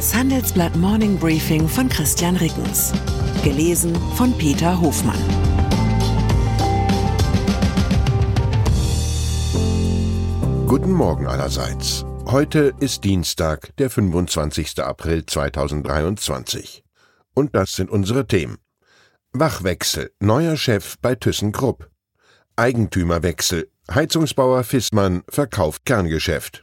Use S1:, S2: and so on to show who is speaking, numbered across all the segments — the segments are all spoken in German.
S1: Das Handelsblatt Morning Briefing von Christian Rickens. Gelesen von Peter Hofmann.
S2: Guten Morgen allerseits. Heute ist Dienstag, der 25. April 2023. Und das sind unsere Themen. Wachwechsel, neuer Chef bei ThyssenKrupp. Eigentümerwechsel, Heizungsbauer Fissmann verkauft Kerngeschäft.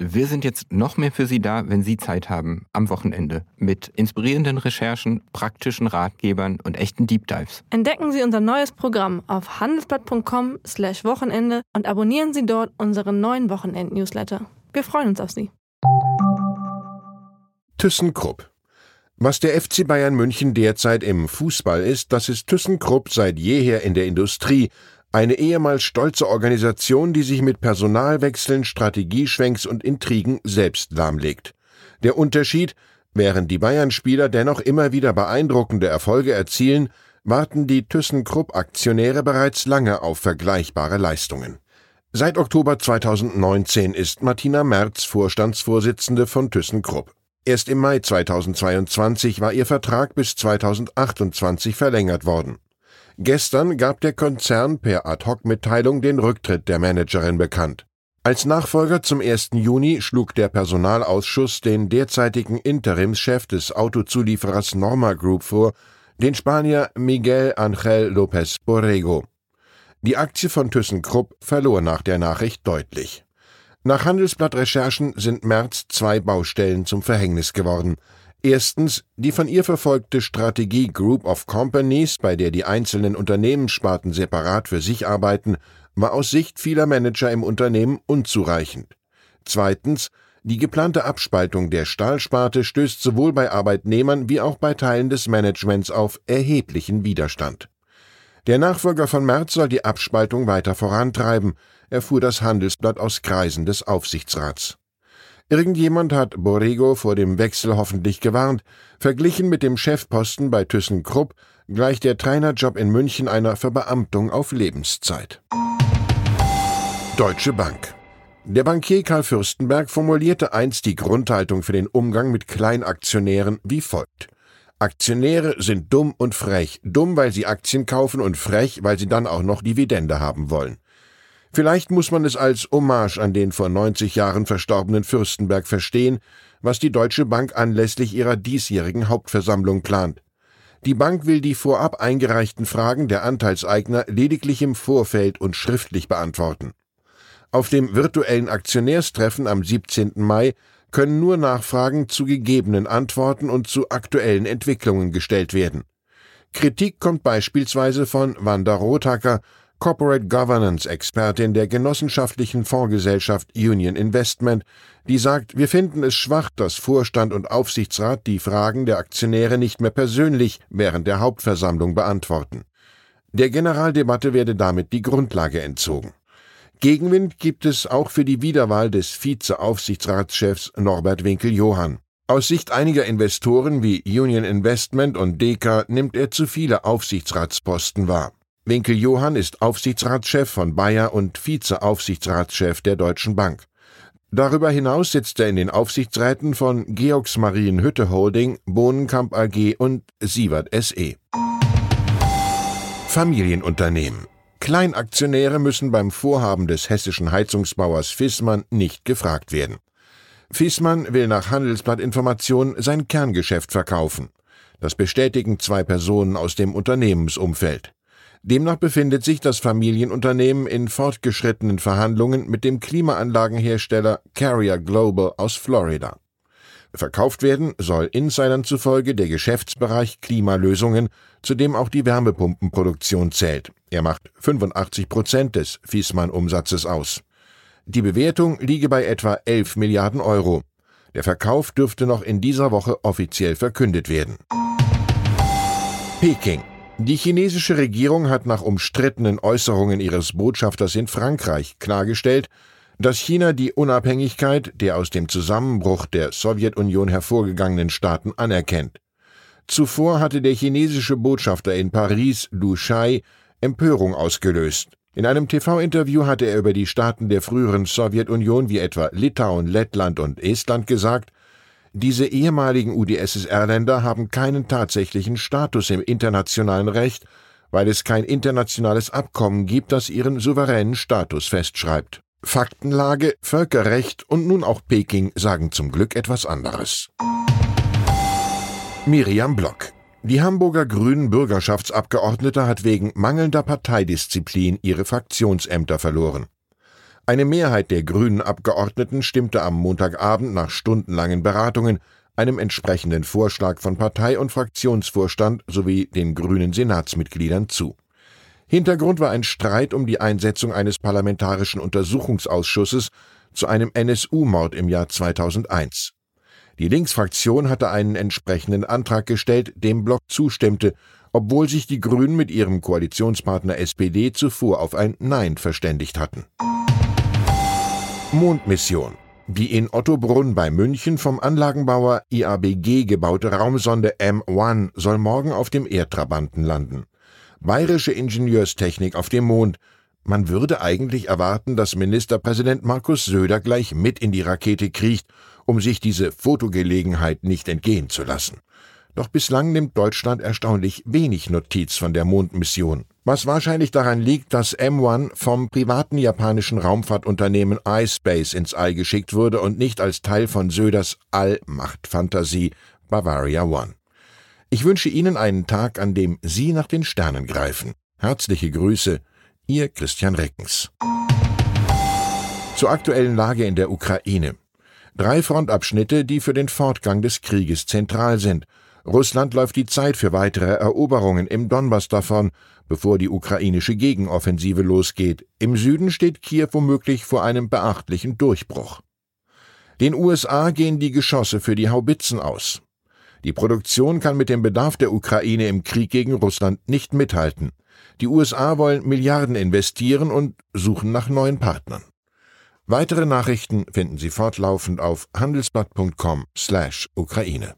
S3: Wir sind jetzt noch mehr für Sie da, wenn Sie Zeit haben, am Wochenende, mit inspirierenden Recherchen, praktischen Ratgebern und echten Deep Dives.
S4: Entdecken Sie unser neues Programm auf handelsblatt.com/slash Wochenende und abonnieren Sie dort unseren neuen Wochenend-Newsletter. Wir freuen uns auf Sie.
S2: ThyssenKrupp. Was der FC Bayern München derzeit im Fußball ist, das ist ThyssenKrupp seit jeher in der Industrie eine ehemals stolze Organisation, die sich mit Personalwechseln, Strategieschwenks und Intrigen selbst lahmlegt. Der Unterschied, während die Bayern-Spieler dennoch immer wieder beeindruckende Erfolge erzielen, warten die ThyssenKrupp-Aktionäre bereits lange auf vergleichbare Leistungen. Seit Oktober 2019 ist Martina Merz Vorstandsvorsitzende von ThyssenKrupp. Erst im Mai 2022 war ihr Vertrag bis 2028 verlängert worden. Gestern gab der Konzern per Ad-Hoc-Mitteilung den Rücktritt der Managerin bekannt. Als Nachfolger zum 1. Juni schlug der Personalausschuss den derzeitigen Interimschef des Autozulieferers Norma Group vor, den Spanier Miguel Ángel López Borrego. Die Aktie von ThyssenKrupp verlor nach der Nachricht deutlich. Nach Handelsblatt-Recherchen sind März zwei Baustellen zum Verhängnis geworden – Erstens die von ihr verfolgte Strategie Group of Companies, bei der die einzelnen Unternehmenssparten separat für sich arbeiten, war aus Sicht vieler Manager im Unternehmen unzureichend. Zweitens die geplante Abspaltung der Stahlsparte stößt sowohl bei Arbeitnehmern wie auch bei Teilen des Managements auf erheblichen Widerstand. Der Nachfolger von Merz soll die Abspaltung weiter vorantreiben, erfuhr das Handelsblatt aus Kreisen des Aufsichtsrats. Irgendjemand hat Borrego vor dem Wechsel hoffentlich gewarnt. Verglichen mit dem Chefposten bei ThyssenKrupp gleicht der Trainerjob in München einer Verbeamtung auf Lebenszeit. Deutsche Bank der Bankier Karl Fürstenberg formulierte einst die Grundhaltung für den Umgang mit Kleinaktionären wie folgt. Aktionäre sind dumm und frech, dumm, weil sie Aktien kaufen und frech, weil sie dann auch noch Dividende haben wollen. Vielleicht muss man es als Hommage an den vor 90 Jahren verstorbenen Fürstenberg verstehen, was die Deutsche Bank anlässlich ihrer diesjährigen Hauptversammlung plant. Die Bank will die vorab eingereichten Fragen der Anteilseigner lediglich im Vorfeld und schriftlich beantworten. Auf dem virtuellen Aktionärstreffen am 17. Mai können nur Nachfragen zu gegebenen Antworten und zu aktuellen Entwicklungen gestellt werden. Kritik kommt beispielsweise von Wanda Rothacker, Corporate Governance Expertin der genossenschaftlichen Fondsgesellschaft Union Investment, die sagt, wir finden es schwach, dass Vorstand und Aufsichtsrat die Fragen der Aktionäre nicht mehr persönlich während der Hauptversammlung beantworten. Der Generaldebatte werde damit die Grundlage entzogen. Gegenwind gibt es auch für die Wiederwahl des Vize-Aufsichtsratschefs Norbert Winkel-Johann. Aus Sicht einiger Investoren wie Union Investment und Deka nimmt er zu viele Aufsichtsratsposten wahr. Winkel Johann ist Aufsichtsratschef von Bayer und Vizeaufsichtsratschef der Deutschen Bank. Darüber hinaus sitzt er in den Aufsichtsräten von Georgs Marienhütte Holding, Bohnenkamp AG und Sievert SE. Familienunternehmen. Kleinaktionäre müssen beim Vorhaben des hessischen Heizungsbauers Fissmann nicht gefragt werden. Fissmann will nach Handelsblattinformation sein Kerngeschäft verkaufen. Das bestätigen zwei Personen aus dem Unternehmensumfeld. Demnach befindet sich das Familienunternehmen in fortgeschrittenen Verhandlungen mit dem Klimaanlagenhersteller Carrier Global aus Florida. Verkauft werden soll Insidern zufolge der Geschäftsbereich Klimalösungen, zu dem auch die Wärmepumpenproduktion zählt. Er macht 85 Prozent des Fiesmann-Umsatzes aus. Die Bewertung liege bei etwa 11 Milliarden Euro. Der Verkauf dürfte noch in dieser Woche offiziell verkündet werden. Peking. Die chinesische Regierung hat nach umstrittenen Äußerungen ihres Botschafters in Frankreich klargestellt, dass China die Unabhängigkeit der aus dem Zusammenbruch der Sowjetunion hervorgegangenen Staaten anerkennt. Zuvor hatte der chinesische Botschafter in Paris, Lu Shai, Empörung ausgelöst. In einem TV-Interview hatte er über die Staaten der früheren Sowjetunion wie etwa Litauen, Lettland und Estland gesagt, diese ehemaligen UdSSR-Länder haben keinen tatsächlichen Status im internationalen Recht, weil es kein internationales Abkommen gibt, das ihren souveränen Status festschreibt. Faktenlage, Völkerrecht und nun auch Peking sagen zum Glück etwas anderes. Miriam Block die Hamburger Grünen Bürgerschaftsabgeordnete hat wegen mangelnder Parteidisziplin ihre Fraktionsämter verloren. Eine Mehrheit der grünen Abgeordneten stimmte am Montagabend nach stundenlangen Beratungen einem entsprechenden Vorschlag von Partei und Fraktionsvorstand sowie den grünen Senatsmitgliedern zu. Hintergrund war ein Streit um die Einsetzung eines parlamentarischen Untersuchungsausschusses zu einem NSU-Mord im Jahr 2001. Die Linksfraktion hatte einen entsprechenden Antrag gestellt, dem Block zustimmte, obwohl sich die Grünen mit ihrem Koalitionspartner SPD zuvor auf ein Nein verständigt hatten. Mondmission. Die in Ottobrunn bei München vom Anlagenbauer IABG gebaute Raumsonde M1 soll morgen auf dem Erdtrabanten landen. Bayerische Ingenieurstechnik auf dem Mond. Man würde eigentlich erwarten, dass Ministerpräsident Markus Söder gleich mit in die Rakete kriecht, um sich diese Fotogelegenheit nicht entgehen zu lassen. Doch bislang nimmt Deutschland erstaunlich wenig Notiz von der Mondmission was wahrscheinlich daran liegt, dass M1 vom privaten japanischen Raumfahrtunternehmen iSpace ins All geschickt wurde und nicht als Teil von Söders Allmachtfantasie Bavaria One. Ich wünsche Ihnen einen Tag, an dem Sie nach den Sternen greifen. Herzliche Grüße, Ihr Christian Reckens. Zur aktuellen Lage in der Ukraine. Drei Frontabschnitte, die für den Fortgang des Krieges zentral sind – Russland läuft die Zeit für weitere Eroberungen im Donbass davon, bevor die ukrainische Gegenoffensive losgeht. Im Süden steht Kiew womöglich vor einem beachtlichen Durchbruch. Den USA gehen die Geschosse für die Haubitzen aus. Die Produktion kann mit dem Bedarf der Ukraine im Krieg gegen Russland nicht mithalten. Die USA wollen Milliarden investieren und suchen nach neuen Partnern. Weitere Nachrichten finden Sie fortlaufend auf handelsblatt.com/Ukraine.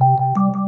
S5: you